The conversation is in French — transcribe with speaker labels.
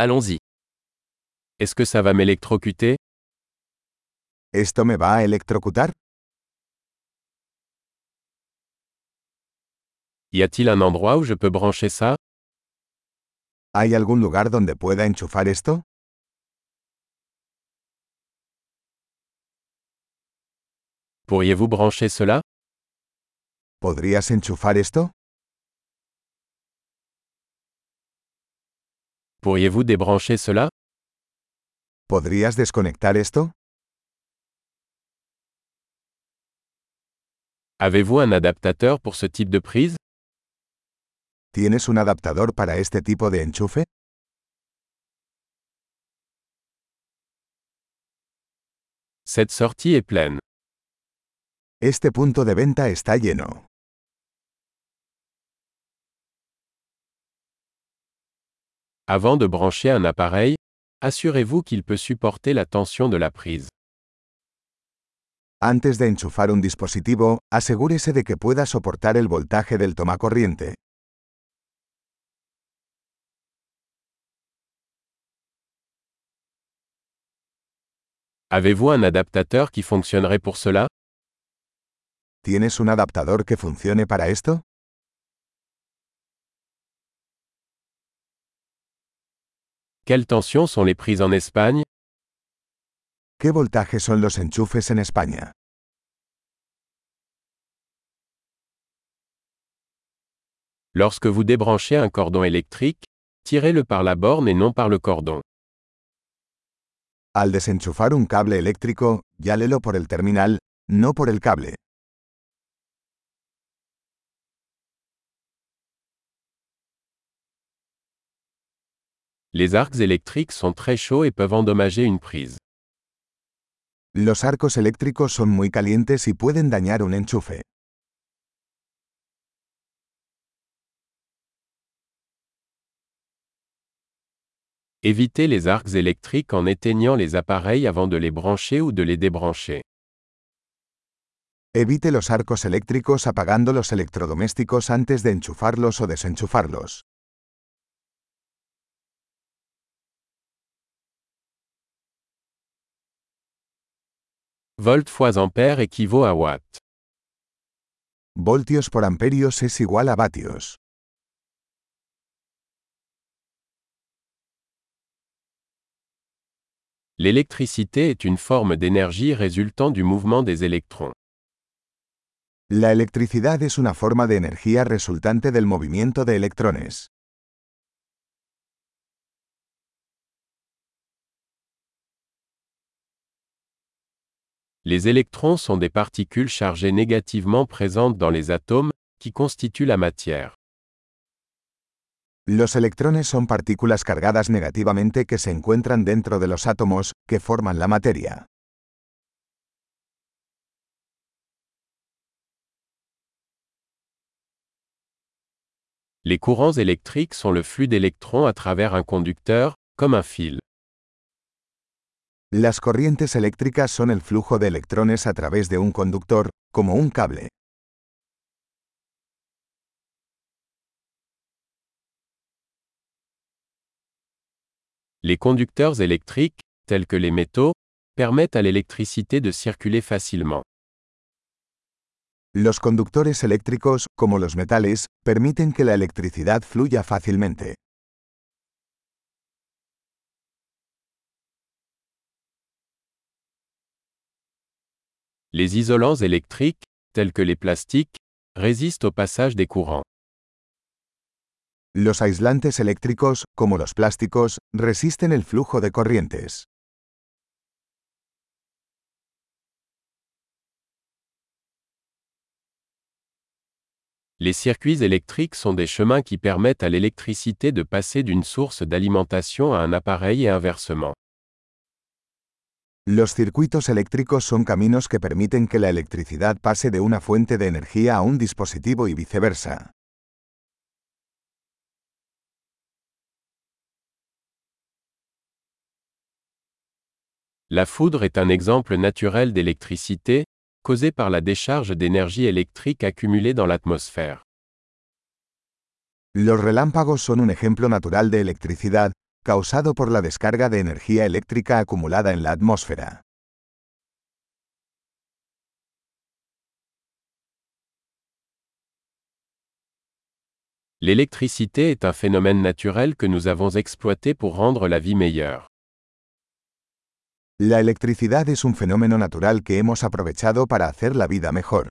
Speaker 1: Allons-y. Est-ce que ça va m'électrocuter?
Speaker 2: ¿Esto me va a electrocutar?
Speaker 1: Y a-t-il un endroit où je peux brancher ça?
Speaker 2: ¿Hay algún lugar donde pueda enchufar esto?
Speaker 1: Pourriez-vous brancher cela?
Speaker 2: ¿Podrías enchufar esto?
Speaker 1: Pourriez-vous débrancher cela?
Speaker 2: ¿Podrías desconectar esto?
Speaker 1: Avez-vous un adaptateur pour ce type de prise?
Speaker 2: ¿Tienes un adaptador para este tipo de enchufe?
Speaker 1: Cette sortie est pleine.
Speaker 2: Este punto de venta está lleno.
Speaker 1: Avant de brancher un appareil, assurez-vous qu'il peut supporter la tension de la prise.
Speaker 2: Antes de enchufar un dispositivo, asegúrese de que pueda soportar el voltaje del tomacorriente.
Speaker 1: Avez-vous un adaptateur qui fonctionnerait pour cela?
Speaker 2: ¿Tienes un adaptador que funcione para esto?
Speaker 1: Quelles tensions sont les prises en Espagne?
Speaker 2: ¿Qué voltaje son los enchufes en España?
Speaker 1: Lorsque vous débranchez un cordon électrique, tirez-le par la borne et non par le cordon.
Speaker 2: Al desenchufar un cable eléctrico, llálelo por el terminal, no por el cable.
Speaker 1: Les arcs électriques sont très chauds et peuvent endommager une prise.
Speaker 2: Los arcos eléctricos son muy calientes y pueden dañar un enchufe.
Speaker 1: Évitez les arcs électriques en éteignant les appareils avant de les brancher ou de les débrancher.
Speaker 2: Evite los arcos eléctricos apagando los electrodomésticos antes de enchufarlos o desenchufarlos.
Speaker 1: Volt fois ampère équivaut à watt.
Speaker 2: Voltios por amperios es igual a vatios.
Speaker 1: L'électricité est une forme d'énergie résultant du mouvement des électrons.
Speaker 2: La electricidad es una forma de energía resultante del movimiento de electrones.
Speaker 1: Les électrons sont des particules chargées négativement présentes dans les atomes, qui constituent la matière.
Speaker 2: Los electrones son partículas cargadas negativamente que se encuentran dentro de los átomos, que forman la materia.
Speaker 1: Les courants électriques sont le flux d'électrons à travers un conducteur, comme un fil.
Speaker 2: Las corrientes eléctricas son el flujo de electrones a través de un conductor, como un cable.
Speaker 1: Les conducteurs électriques, tels que les métaux, permettent à l'électricité de circuler facilement.
Speaker 2: Los conductores eléctricos, como los metales, permiten que la electricidad fluya fácilmente.
Speaker 1: Les isolants électriques, tels que les plastiques, résistent au passage des courants.
Speaker 2: Los aislantes eléctricos, como los plásticos, resisten el flujo de corrientes.
Speaker 1: Les circuits électriques sont des chemins qui permettent à l'électricité de passer d'une source d'alimentation à un appareil et inversement.
Speaker 2: Los circuitos eléctricos son caminos que permiten que la electricidad pase de una fuente de energía a un dispositivo y viceversa.
Speaker 1: La foudre est un exemple naturel d'électricité, causée par la décharge d'énergie électrique accumulée dans l'atmosphère.
Speaker 2: Los relámpagos son un ejemplo natural de electricidad, causado por la descarga de energía eléctrica acumulada en la atmósfera.
Speaker 1: L'électricité est un phénomène naturel que nous avons exploité pour rendre la vie meilleure.
Speaker 2: La electricidad es un fenómeno natural que hemos aprovechado para hacer la vida mejor.